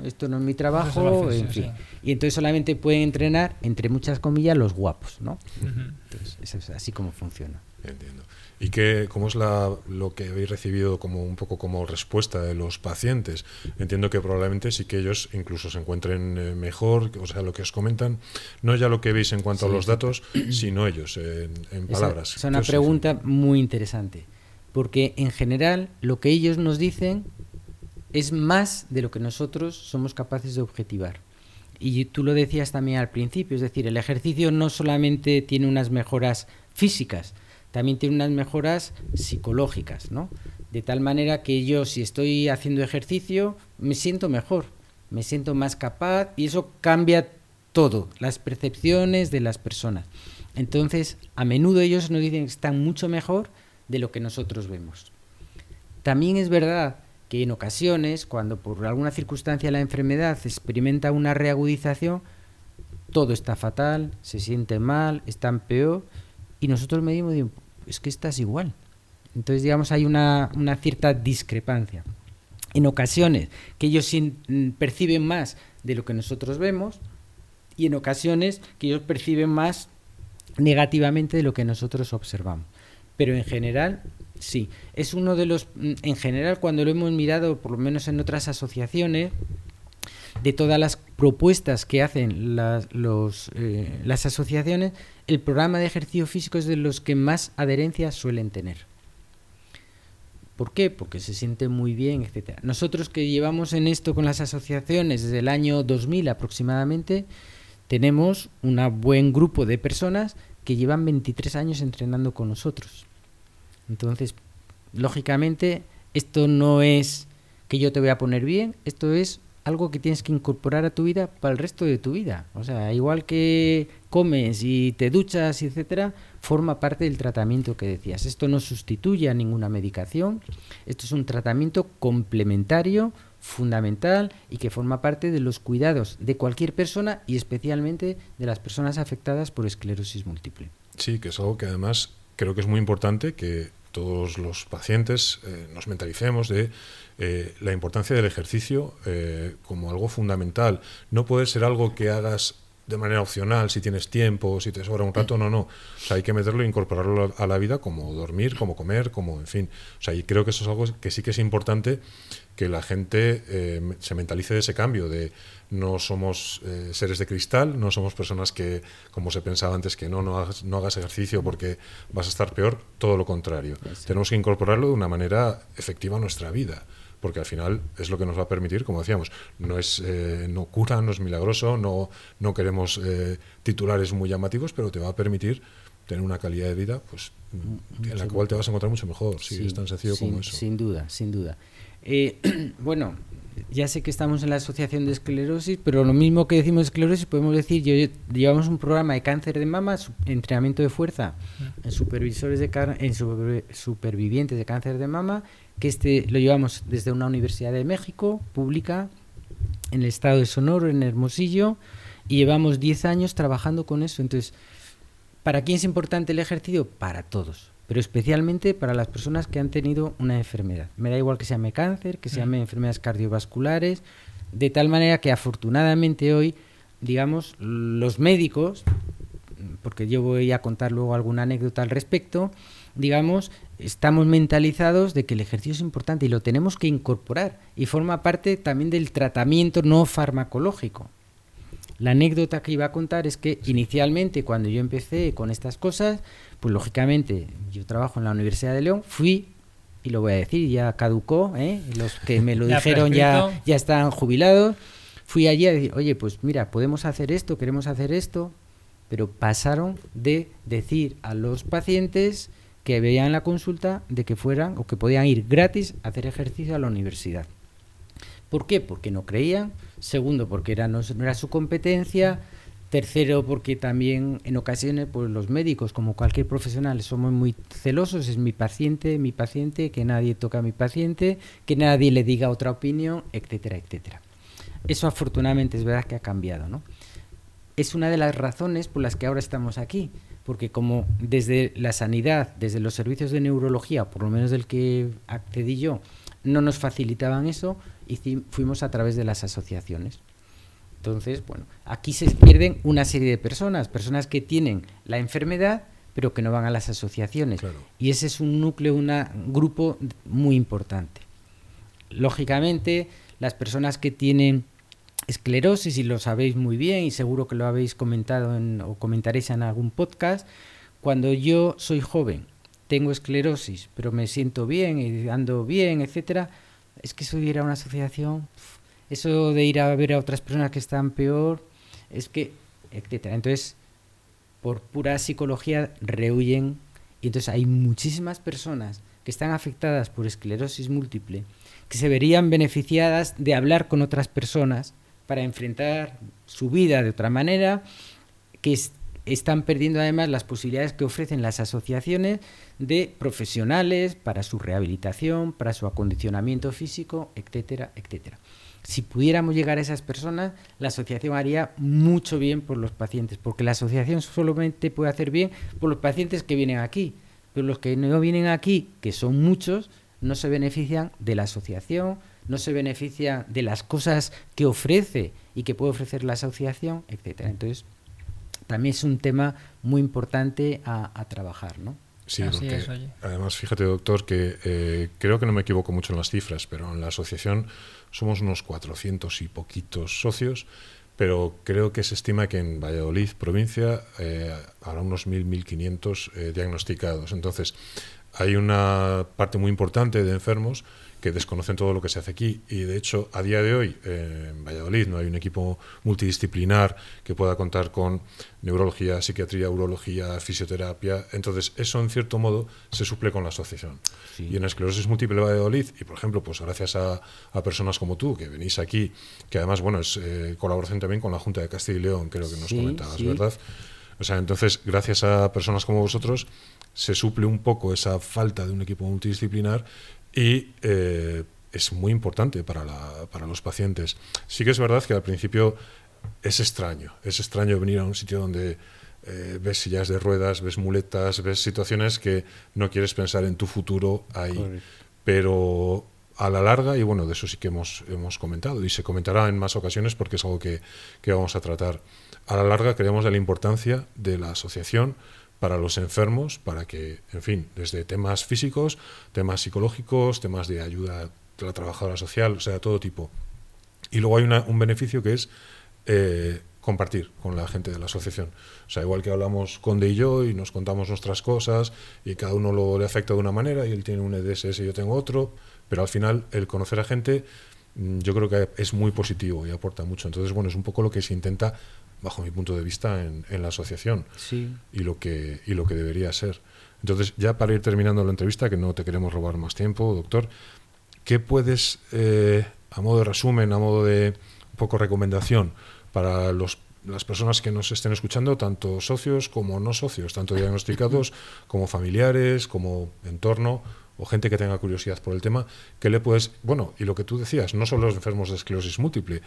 esto no es mi trabajo, en fin. Y entonces solamente pueden entrenar, entre muchas comillas, los guapos, ¿no? Entonces, es así como funciona. Entiendo. ¿Y qué, cómo es la, lo que habéis recibido como un poco como respuesta de los pacientes? Entiendo que probablemente sí que ellos incluso se encuentren eh, mejor, o sea, lo que os comentan, no ya lo que veis en cuanto a los datos, sino ellos, en, palabras. Es una pregunta muy interesante, porque en general lo que ellos nos dicen es más de lo que nosotros somos capaces de objetivar. Y tú lo decías también al principio, es decir, el ejercicio no solamente tiene unas mejoras físicas, también tiene unas mejoras psicológicas, ¿no? De tal manera que yo, si estoy haciendo ejercicio, me siento mejor, me siento más capaz y eso cambia todo, las percepciones de las personas. Entonces, a menudo ellos nos dicen que están mucho mejor de lo que nosotros vemos. También es verdad que en ocasiones, cuando por alguna circunstancia la enfermedad experimenta una reagudización, todo está fatal, se siente mal, están peor, y nosotros medimos es que estás igual. Entonces, digamos, hay una, cierta discrepancia. En ocasiones que ellos mm, perciben más de lo que nosotros vemos y en ocasiones que ellos perciben más negativamente de lo que nosotros observamos. Pero en general, sí. Es uno de los, mm, en general, cuando lo hemos mirado, por lo menos en otras asociaciones, de todas las propuestas que hacen las, los, eh, las asociaciones, el programa de ejercicio físico es de los que más adherencia suelen tener. ¿Por qué? Porque se siente muy bien, etcétera. Nosotros que llevamos en esto con las asociaciones desde el año 2000 aproximadamente, tenemos un buen grupo de personas que llevan 23 años entrenando con nosotros. Entonces, lógicamente, esto no es que yo te voy a poner bien, esto es algo que tienes que incorporar a tu vida para el resto de tu vida. O sea, igual que comes y te duchas, etcétera, forma parte del tratamiento que decías. Esto no sustituye a ninguna medicación, esto es un tratamiento complementario, fundamental y que forma parte de los cuidados de cualquier persona y especialmente de las personas afectadas por esclerosis múltiple. Sí, que es algo que además creo que es muy importante que todos los pacientes eh, nos mentalicemos de eh, la importancia del ejercicio eh, como algo fundamental. No puede ser algo que hagas de manera opcional, si tienes tiempo, si te sobra un rato, no, no. O sea, hay que meterlo e incorporarlo a la vida como dormir, como comer, como, en fin. O sea, y creo que eso es algo que sí que es importante que la gente eh, se mentalice de ese cambio, de no somos seres de cristal, no somos personas que, como se pensaba antes, que no, no hagas, no hagas ejercicio porque vas a estar peor, todo lo contrario. Tenemos que incorporarlo de una manera efectiva a nuestra vida porque al final es lo que nos va a permitir, como decíamos, no es eh, no cura, no es milagroso, no, no queremos eh, titulares muy llamativos, pero te va a permitir tener una calidad de vida pues en la cual te vas a encontrar mucho mejor, si es tan sencillo como eso. Sin duda, sin duda. Eh, bueno, ya sé que estamos en la Asociación de Esclerosis, pero lo mismo que decimos esclerosis, podemos decir, yo, llevamos un programa de cáncer de mama, entrenamiento de fuerza en supervisores de en supervivientes de cáncer de mama que este lo llevamos desde una universidad de México, pública, en el estado de Sonoro, en Hermosillo, y llevamos 10 años trabajando con eso. Entonces, ¿para quién es importante el ejercicio? Para todos, pero especialmente para las personas que han tenido una enfermedad. Me da igual que se llame cáncer, que se llame enfermedades cardiovasculares, de tal manera que afortunadamente hoy, digamos, los médicos, porque yo voy a contar luego alguna anécdota al respecto, digamos, estamos mentalizados de que el ejercicio es importante y lo tenemos que incorporar y forma parte también del tratamiento no farmacológico. La anécdota que iba a contar es que inicialmente cuando yo empecé con estas cosas, pues lógicamente yo trabajo en la Universidad de León, fui y lo voy a decir, ya caducó, ¿eh? los que me lo dijeron ya, ya están jubilados, fui allí a decir, oye, pues mira, podemos hacer esto, queremos hacer esto, pero pasaron de decir a los pacientes que veían la consulta de que fueran o que podían ir gratis a hacer ejercicio a la universidad. ¿Por qué? Porque no creían. Segundo, porque era, no, era su competencia. Tercero, porque también en ocasiones pues, los médicos, como cualquier profesional, somos muy celosos. Es mi paciente, mi paciente, que nadie toca a mi paciente, que nadie le diga otra opinión, etcétera, etcétera. Eso afortunadamente es verdad que ha cambiado. ¿no? Es una de las razones por las que ahora estamos aquí porque como desde la sanidad, desde los servicios de neurología, por lo menos del que accedí yo, no nos facilitaban eso, y fuimos a través de las asociaciones. Entonces, bueno, aquí se pierden una serie de personas, personas que tienen la enfermedad, pero que no van a las asociaciones. Y ese es un núcleo, un grupo muy importante. Lógicamente, las personas que tienen esclerosis, y lo sabéis muy bien, y seguro que lo habéis comentado en, o comentaréis en algún podcast, cuando yo soy joven, tengo esclerosis, pero me siento bien, y ando bien, etcétera, es que eso de ir a una asociación, eso de ir a ver a otras personas que están peor, es que, etcétera. Entonces, por pura psicología, rehuyen, y entonces hay muchísimas personas que están afectadas por esclerosis múltiple, que se verían beneficiadas de hablar con otras personas para enfrentar su vida de otra manera, que están perdiendo además las posibilidades que ofrecen las asociaciones de profesionales para su rehabilitación, para su acondicionamiento físico, etcétera, etcétera. Si pudiéramos llegar a esas personas, la asociación haría mucho bien por los pacientes, porque la asociación solamente puede hacer bien por los pacientes que vienen aquí, pero los que no vienen aquí, que son muchos, no se benefician de la asociación, no se beneficia de las cosas que ofrece y que puede ofrecer la asociación, etcétera. Entonces, también es un tema muy importante a, trabajar, ¿no? Sí, porque además, fíjate, doctor, que eh, creo que no me equivoco mucho en las cifras, pero en la asociación somos unos 400 y poquitos socios, pero creo que se estima que en Valladolid, provincia, eh, habrá unos 1.000, 1.500 eh, diagnosticados. Entonces, hay una parte muy importante de enfermos que desconocen todo lo que se hace aquí. Y de hecho, a día de hoy, eh, en Valladolid no hay un equipo multidisciplinar que pueda contar con neurología, psiquiatría, urología, fisioterapia. Entonces, eso en cierto modo se suple con la asociación. Y en esclerosis múltiple de Valladolid, y por ejemplo, pues gracias a, personas como tú, que venís aquí, que además, bueno, es eh, colaboración también con la Junta de Castilla y León, creo que nos comentabas, ¿verdad? O sea, entonces, gracias a personas como vosotros, se suple un poco esa falta de un equipo multidisciplinar y eh, es muy importante para, la, para los pacientes. Sí que es verdad que al principio es extraño, es extraño venir a un sitio donde eh, ves sillas de ruedas, ves muletas, ves situaciones que no quieres pensar en tu futuro ahí. Pero a la larga, y bueno, de eso sí que hemos, hemos comentado y se comentará en más ocasiones porque es algo que, que vamos a tratar. A la larga creemos de la importancia de la asociación, para los enfermos, para que, en fin, desde temas físicos, temas psicológicos, temas de ayuda a la trabajadora social, o sea, todo tipo. Y luego hay un beneficio que es eh, compartir con la gente de la asociación. O sea, igual que hablamos Conde y yo y nos contamos nuestras cosas y cada uno lo le afecta de una manera y él tiene un EDSS y yo tengo otro, pero al final el conocer a gente mm, yo creo que es muy positivo y aporta mucho. Entonces, bueno, es un poco lo que se intenta bajo mi punto de vista, en, la asociación sí. y, lo que, y lo que debería ser. Entonces, ya para ir terminando la entrevista, que no te queremos robar más tiempo, doctor, ¿qué puedes, eh, a modo de resumen, a modo de un poco recomendación para los, las personas que nos estén escuchando, tanto socios como no socios, tanto diagnosticados como familiares, como entorno, o gente que tenga curiosidad por el tema, ¿qué le puedes, bueno, y lo que tú decías, no solo los enfermos de esclerosis múltiple,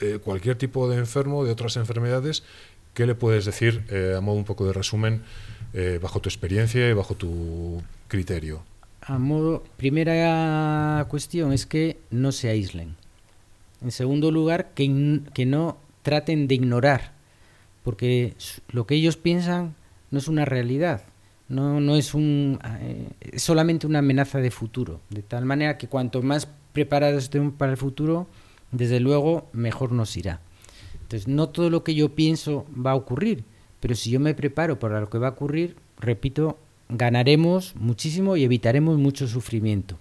eh, cualquier tipo de enfermo, de otras enfermedades, ¿qué le puedes decir eh, a modo un poco de resumen eh, bajo tu experiencia y bajo tu criterio? A modo, primera cuestión es que no se aíslen. En segundo lugar, que, que no traten de ignorar, porque lo que ellos piensan no es una realidad, no, no es, un, es solamente una amenaza de futuro, de tal manera que cuanto más preparados estén para el futuro, desde luego mejor nos irá. Entonces, no todo lo que yo pienso va a ocurrir, pero si yo me preparo para lo que va a ocurrir, repito, ganaremos muchísimo y evitaremos mucho sufrimiento.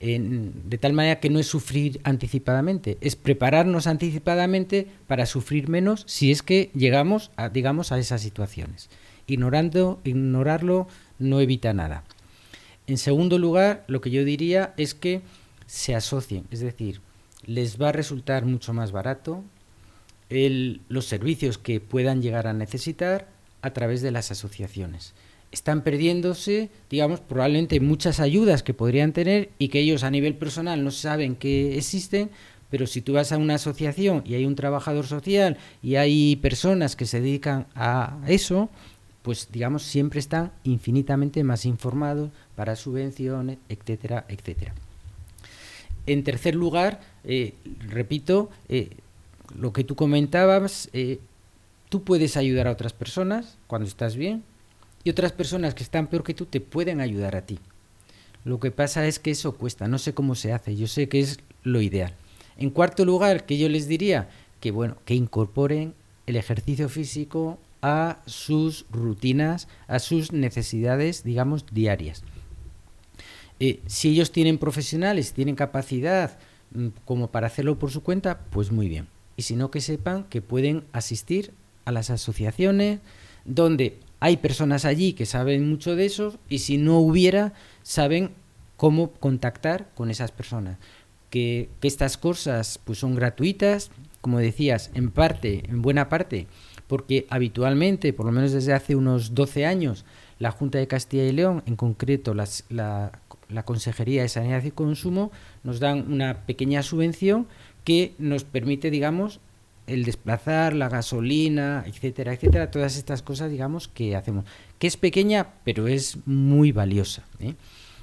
de tal manera que no es sufrir anticipadamente, es prepararnos anticipadamente para sufrir menos si es que llegamos a, digamos, a esas situaciones. Ignorando, ignorarlo no evita nada. En segundo lugar, lo que yo diría es que se asocien, es decir, les va a resultar mucho más barato los servicios que puedan llegar a necesitar a través de las asociaciones están perdiéndose, digamos, probablemente muchas ayudas que podrían tener y que ellos a nivel personal no saben que existen, pero si tú vas a una asociación y hay un trabajador social y hay personas que se dedican a eso, pues digamos siempre están infinitamente más informados para subvenciones, etcétera, etcétera. En tercer lugar, eh, repito, eh, lo que tú comentabas, eh, tú puedes ayudar a otras personas cuando estás bien, y otras personas que están peor que tú te pueden ayudar a ti. Lo que pasa es que eso cuesta, no sé cómo se hace, yo sé que es lo ideal. En cuarto lugar, que yo les diría que bueno, que incorporen el ejercicio físico a sus rutinas, a sus necesidades, digamos, diarias. Eh, si ellos tienen profesionales, tienen capacidad mm, como para hacerlo por su cuenta, pues muy bien. Y si no, que sepan que pueden asistir a las asociaciones donde hay personas allí que saben mucho de eso y si no hubiera, saben cómo contactar con esas personas. Que, estas cosas pues son gratuitas, como decías, en parte, en buena parte, porque habitualmente, por lo menos desde hace unos 12 años, la Junta de Castilla y León, en concreto la, la Consejería de Sanidad y Consumo, nos dan una pequeña subvención que nos permite, digamos, el desplazar, la gasolina, etcétera, etcétera, todas estas cosas, digamos, que hacemos. Que es pequeña, pero es muy valiosa. ¿eh?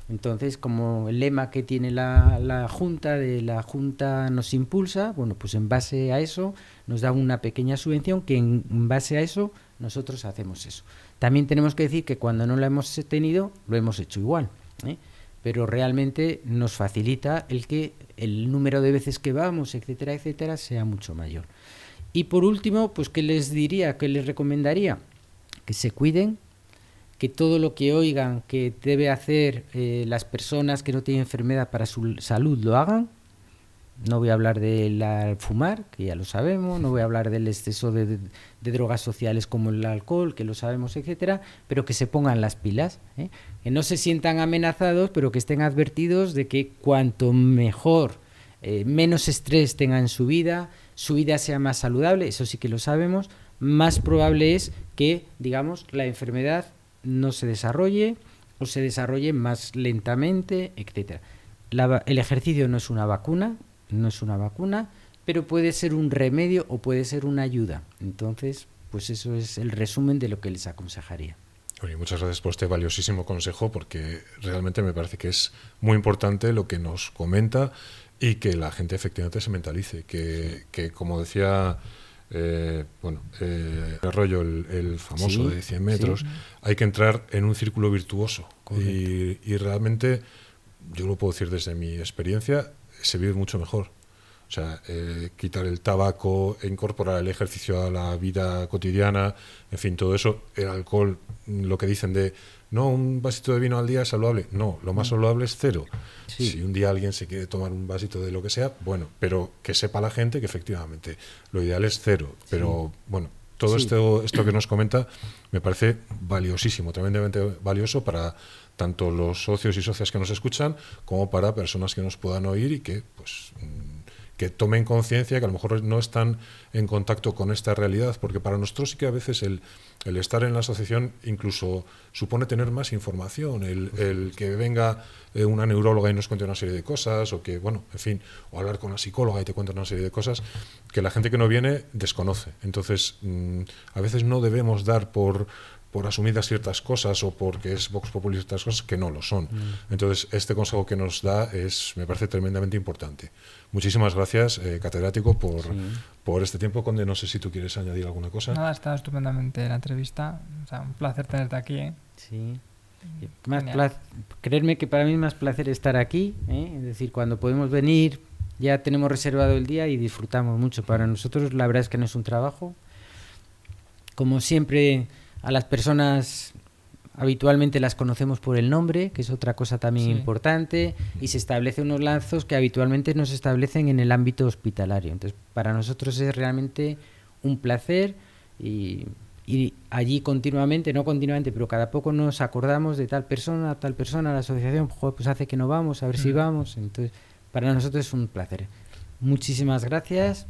Entonces, como el lema que tiene la, Junta, de la Junta nos impulsa, bueno, pues en base a eso nos da una pequeña subvención que en base a eso nosotros hacemos eso. También tenemos que decir que cuando no la hemos tenido, lo hemos hecho igual. ¿eh? Pero realmente nos facilita el que el número de veces que vamos, etcétera, etcétera, sea mucho mayor. Y por último, pues ¿qué les diría? ¿Qué les recomendaría? Que se cuiden, que todo lo que oigan que debe hacer eh, las personas que no tienen enfermedad para su salud lo hagan. No voy a hablar del fumar, que ya lo sabemos, no voy a hablar del exceso de, drogas sociales como el alcohol, que lo sabemos, etcétera, pero que se pongan las pilas, ¿eh? que no se sientan amenazados, pero que estén advertidos de que cuanto mejor, eh, menos estrés tengan en su vida, su vida sea más saludable, eso sí que lo sabemos, más probable es que, digamos, la enfermedad no se desarrolle o se desarrolle más lentamente, etc. el ejercicio no es una vacuna, no es una vacuna, pero puede ser un remedio o puede ser una ayuda. Entonces, pues eso es el resumen de lo que les aconsejaría. Oye, muchas gracias por este valiosísimo consejo porque realmente me parece que es muy importante lo que nos comenta y que la gente efectivamente se mentalice, que, que como decía eh, bueno, eh, Arroyo, el, famoso de 100 metros, hay que entrar en un círculo virtuoso. Y, y, realmente, yo lo puedo decir desde mi experiencia, se vive mucho mejor. O sea, eh, quitar el tabaco, incorporar el ejercicio a la vida cotidiana, en fin, todo eso, el alcohol, lo que dicen de no, un vasito de vino al día es saludable. No, lo más mm. saludable es cero. Si un día alguien se quiere tomar un vasito de lo que sea, bueno, pero que sepa la gente que efectivamente lo ideal es cero. Pero bueno, todo esto, esto que nos comenta me parece valiosísimo, tremendamente valioso para tanto los socios y socias que nos escuchan como para personas que nos puedan oír y que pues que tomen conciencia que a lo mejor no están en contacto con esta realidad, porque para nosotros sí que a veces el, el estar en la asociación incluso supone tener más información, el, el que venga eh, una neuróloga y nos cuente una serie de cosas, o que, bueno, en fin, o hablar con la psicóloga y te cuenta una serie de cosas que la gente que no viene desconoce. Entonces, mm, a veces no debemos dar por por asumidas ciertas cosas o porque es Vox Populi ciertas cosas que no lo son. Mm. Entonces, este consejo que nos da es, me parece tremendamente importante. Muchísimas gracias, eh, catedrático, por, por este tiempo. Conde, no sé si tú quieres añadir alguna cosa. Nada, está estupendamente la entrevista. O sea, un placer tenerte aquí. ¿eh? Sí. Más creerme que para mí es más placer estar aquí, ¿eh? es decir, cuando podemos venir ya tenemos reservado el día y disfrutamos mucho. Para nosotros la verdad es que no es un trabajo. Como siempre a las personas habitualmente las conocemos por el nombre, que es otra cosa también importante, y se establecen unos lazos que habitualmente no se establecen en el ámbito hospitalario. Entonces, para nosotros es realmente un placer y, allí continuamente, no continuamente, pero cada poco nos acordamos de tal persona, tal persona, la asociación, pues hace que no vamos, a ver si vamos. Entonces, para nosotros es un placer. Muchísimas gracias,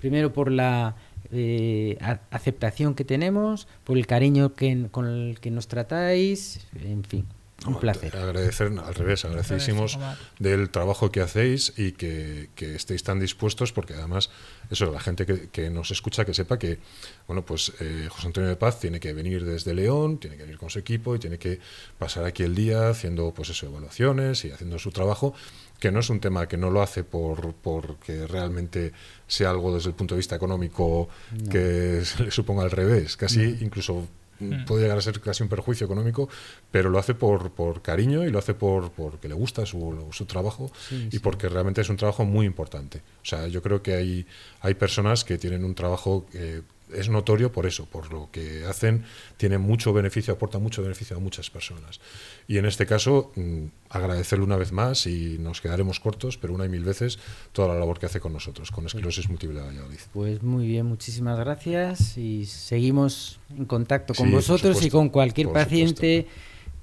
primero por la eh, aceptación que tenemos, por el cariño que, con el que nos tratáis, en fin. Un placer. Agradecer, al revés, agradecidísimos del trabajo que hacéis y que, estéis tan dispuestos, porque además, eso, la gente que, nos escucha, que sepa que, bueno, pues eh, José Antonio de Paz tiene que venir desde León, tiene que venir con su equipo y tiene que pasar aquí el día haciendo, pues eso, evaluaciones y haciendo su trabajo, que no es un tema que no lo hace por porque realmente sea algo desde el punto de vista económico que se le suponga al revés, casi incluso Mm. puede llegar a ser casi un perjuicio económico, pero lo hace por, por cariño y lo hace por porque le gusta su, su trabajo y porque realmente es un trabajo muy importante. O sea, yo creo que hay, hay personas que tienen un trabajo que es notorio por eso, por lo que hacen, tiene mucho beneficio, aporta mucho beneficio a muchas personas. Y en este caso, mm, agradecerle una vez más y nos quedaremos cortos, pero una y mil veces, toda la labor que hace con nosotros, con esclerosis múltiple de Valladolid. Pues muy bien, muchísimas gracias y seguimos en contacto con vosotros y con cualquier paciente.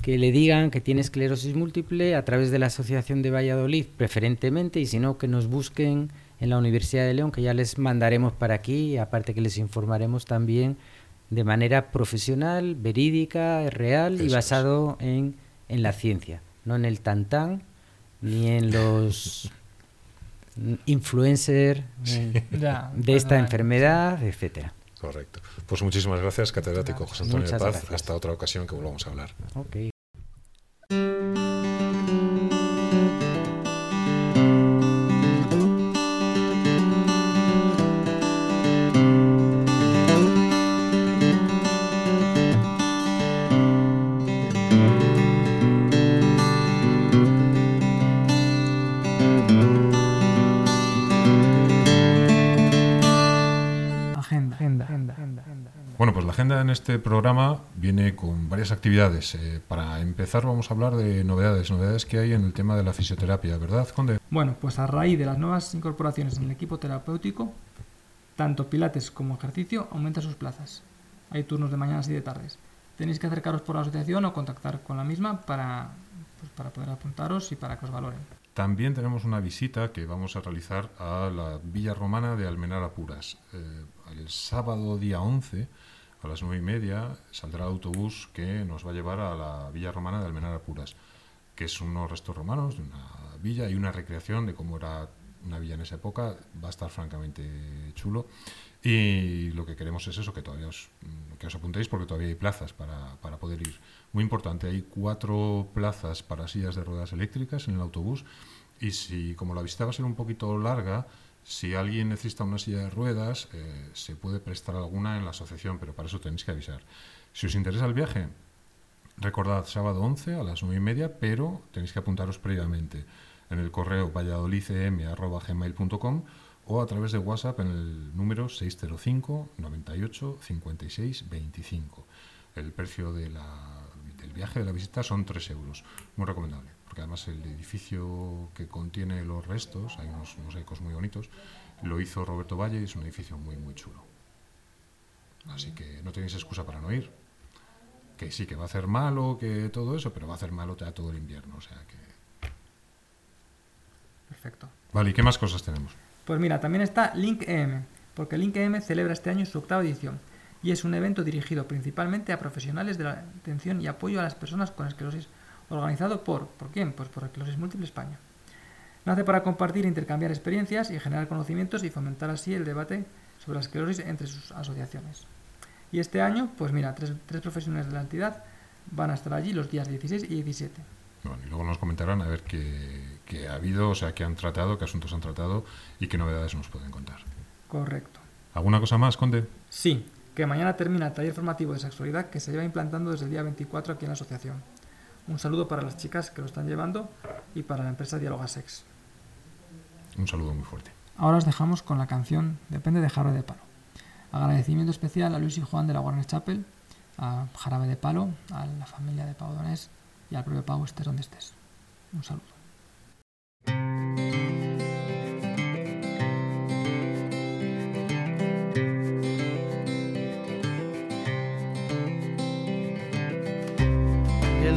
que le digan que tiene esclerosis múltiple a través de la Asociación de Valladolid, preferentemente, y si no, que nos busquen en la Universidad de León, que ya les mandaremos para aquí, aparte que les informaremos también de manera profesional, verídica, real y basado en, en, la ciencia, no en el tantán ni en los influencers eh, de esta enfermedad, etcétera. Correcto. Pues muchísimas gracias, catedrático José Antonio de Paz. Hasta otra ocasión que volvamos a hablar. Okay. Este programa viene con varias actividades. Eh, para empezar vamos a hablar de novedades, novedades que hay en el tema de la fisioterapia, ¿verdad, Conde? Bueno, pues a raíz de las nuevas incorporaciones en el equipo terapéutico, tanto pilates como ejercicio aumentan sus plazas. Hay turnos de mañanas y de tardes. Tenéis que acercaros por la asociación o contactar con la misma para, pues, para poder apuntaros y para que os valoren. También tenemos una visita que vamos a realizar a la Villa Romana de Almenara Puras. Eh, el sábado día 11 a las nueve y media saldrá el autobús que nos va a llevar a la Villa Romana de Almenara Puras, que es unos restos romanos de una villa y una recreación de cómo era una villa en esa época. Va a estar francamente chulo. Y lo que queremos es eso, que todavía os, que os apuntéis porque todavía hay plazas para, para poder ir. Muy importante, hay cuatro plazas para sillas de ruedas eléctricas en el autobús y si como la visita va a ser un poquito larga, si alguien necesita una silla de ruedas, eh, se puede prestar alguna en la asociación, pero para eso tenéis que avisar. Si os interesa el viaje, recordad sábado 11 a las 9 y media, pero tenéis que apuntaros previamente en el correo valladolidcm.gmail.com o a través de WhatsApp en el número 605 98 56 25. El precio del viaje de la visita son 3 euros. Muy recomendable además el edificio que contiene los restos, hay unos mosaicos muy bonitos, lo hizo Roberto Valle y es un edificio muy, muy chulo. Así que no tenéis excusa para no ir. Que sí, que va a hacer malo, que todo eso, pero va a hacer malo todo el invierno, o sea que... Perfecto. Vale, ¿y qué más cosas tenemos? Pues mira, también está Link EM, porque Link EM celebra este año su octava edición y es un evento dirigido principalmente a profesionales de la atención y apoyo a las personas con esclerosis organizado por, ¿por quién? Pues por Esclerosis Múltiple España. Nace para compartir e intercambiar experiencias y generar conocimientos y fomentar así el debate sobre la esclerosis entre sus asociaciones. Y este año, pues mira, tres, profesionales de la entidad van a estar allí los días 16 y 17. Bueno, y luego nos comentarán a ver qué, qué ha habido, o sea, qué han tratado, qué asuntos han tratado y qué novedades nos pueden contar. Correcto. ¿Alguna cosa más, Conde? Sí, que mañana termina el taller formativo de sexualidad que se lleva implantando desde el día 24 aquí en la asociación. Un saludo para las chicas que lo están llevando y para la empresa Dialoga Sex. Un saludo muy fuerte. Ahora os dejamos con la canción Depende de Jarro de Palo. Agradecimiento especial a Luis y Juan de la Warner Chapel a Jarabe de Palo, a la familia de Pau Donés y al propio Pau, estés donde estés. Un saludo.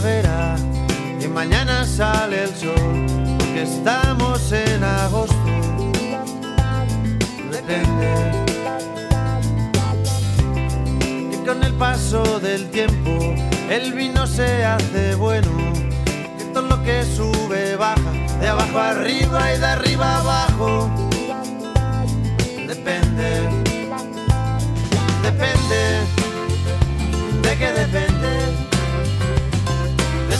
Primavera. Que mañana sale el sol, porque estamos en agosto. Depende. Que con el paso del tiempo el vino se hace bueno. Que todo lo que sube baja, de abajo arriba y de arriba abajo.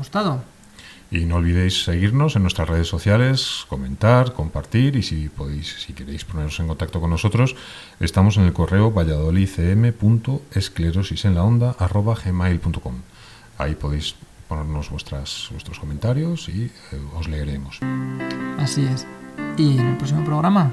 Gustado. Y no olvidéis seguirnos en nuestras redes sociales, comentar, compartir y si podéis, si queréis poneros en contacto con nosotros, estamos en el correo valladolidcm.esclerosisenlaonda@gmail.com. Ahí podéis ponernos vuestras, vuestros comentarios y eh, os leeremos. Así es. Y en el próximo programa